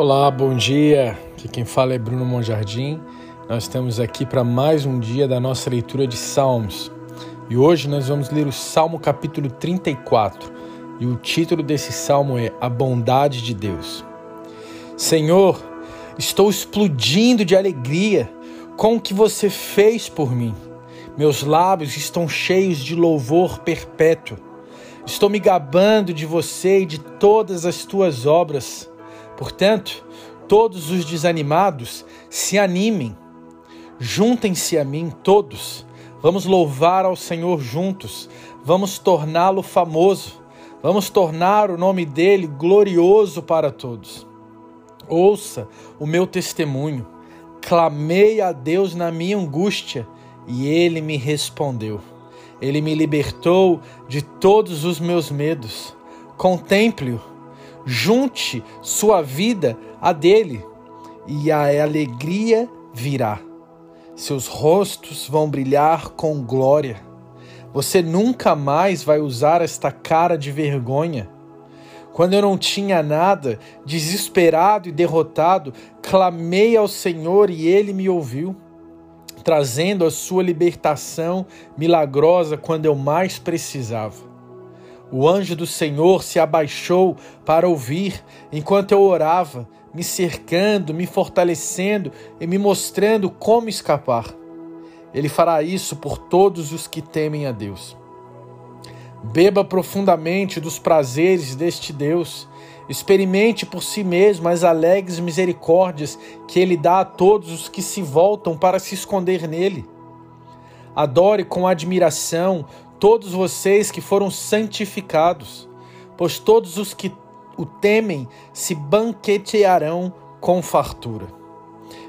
Olá, bom dia. Aqui quem fala é Bruno Monjardim. Nós estamos aqui para mais um dia da nossa leitura de Salmos. E hoje nós vamos ler o Salmo capítulo 34. E o título desse salmo é A Bondade de Deus. Senhor, estou explodindo de alegria com o que você fez por mim. Meus lábios estão cheios de louvor perpétuo. Estou me gabando de você e de todas as tuas obras. Portanto, todos os desanimados se animem, juntem-se a mim todos, vamos louvar ao Senhor juntos, vamos torná-lo famoso, vamos tornar o nome dele glorioso para todos. Ouça o meu testemunho, clamei a Deus na minha angústia e ele me respondeu. Ele me libertou de todos os meus medos. Contemple-o junte sua vida a dele, e a alegria virá. Seus rostos vão brilhar com glória. Você nunca mais vai usar esta cara de vergonha. Quando eu não tinha nada, desesperado e derrotado, clamei ao Senhor e ele me ouviu, trazendo a sua libertação milagrosa quando eu mais precisava. O anjo do Senhor se abaixou para ouvir enquanto eu orava, me cercando, me fortalecendo e me mostrando como escapar. Ele fará isso por todos os que temem a Deus. Beba profundamente dos prazeres deste Deus. Experimente por si mesmo as alegres misericórdias que ele dá a todos os que se voltam para se esconder nele. Adore com admiração todos vocês que foram santificados, pois todos os que o temem se banquetearão com fartura.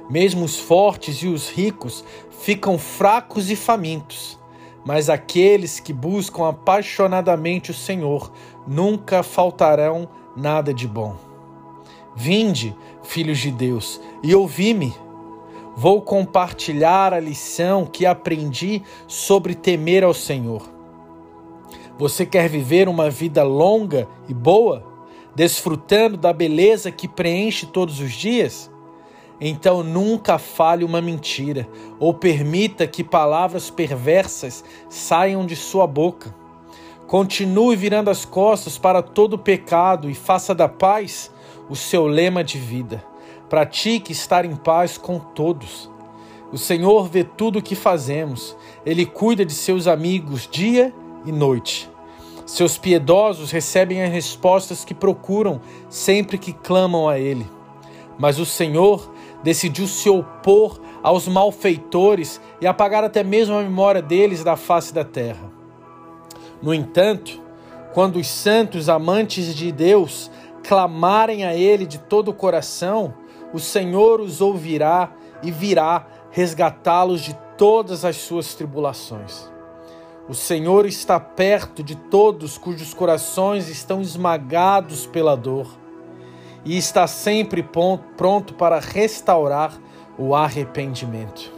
Mesmo os fortes e os ricos ficam fracos e famintos, mas aqueles que buscam apaixonadamente o Senhor nunca faltarão nada de bom. Vinde, filhos de Deus, e ouvi-me. Vou compartilhar a lição que aprendi sobre temer ao Senhor. Você quer viver uma vida longa e boa, desfrutando da beleza que preenche todos os dias? Então nunca fale uma mentira ou permita que palavras perversas saiam de sua boca. Continue virando as costas para todo pecado e faça da paz o seu lema de vida. Pratique estar em paz com todos. O Senhor vê tudo o que fazemos. Ele cuida de seus amigos dia e noite. Seus piedosos recebem as respostas que procuram sempre que clamam a Ele. Mas o Senhor decidiu se opor aos malfeitores e apagar até mesmo a memória deles da face da terra. No entanto, quando os santos amantes de Deus clamarem a Ele de todo o coração, o Senhor os ouvirá e virá resgatá-los de todas as suas tribulações. O Senhor está perto de todos cujos corações estão esmagados pela dor e está sempre pronto para restaurar o arrependimento.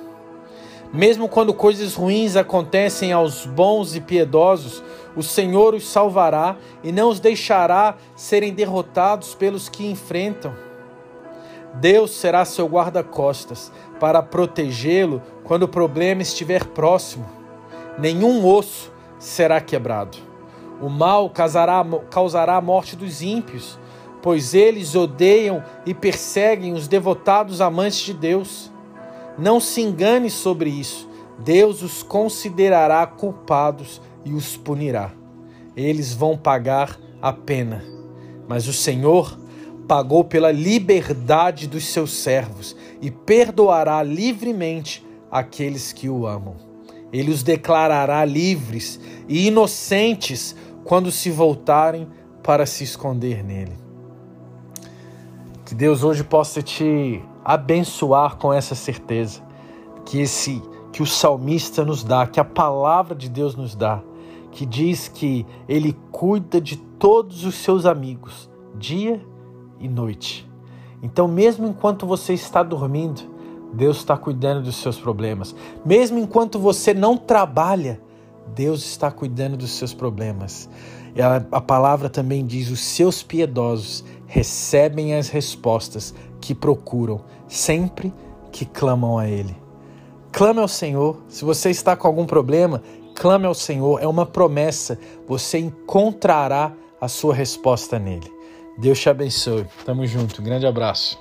Mesmo quando coisas ruins acontecem aos bons e piedosos, o Senhor os salvará e não os deixará serem derrotados pelos que enfrentam. Deus será seu guarda-costas para protegê-lo quando o problema estiver próximo nenhum osso será quebrado. O mal causará, causará a morte dos ímpios, pois eles odeiam e perseguem os devotados amantes de Deus. Não se engane sobre isso. Deus os considerará culpados e os punirá. Eles vão pagar a pena. Mas o Senhor pagou pela liberdade dos seus servos e perdoará livremente aqueles que o amam. Ele os declarará livres e inocentes quando se voltarem para se esconder nele. Que Deus hoje possa te abençoar com essa certeza que esse que o salmista nos dá, que a palavra de Deus nos dá, que diz que ele cuida de todos os seus amigos, dia e noite. Então, mesmo enquanto você está dormindo, Deus está cuidando dos seus problemas. Mesmo enquanto você não trabalha, Deus está cuidando dos seus problemas. A, a palavra também diz: os seus piedosos recebem as respostas que procuram sempre que clamam a Ele. Clame ao Senhor. Se você está com algum problema, clame ao Senhor. É uma promessa. Você encontrará a sua resposta nele. Deus te abençoe. Tamo junto. Grande abraço.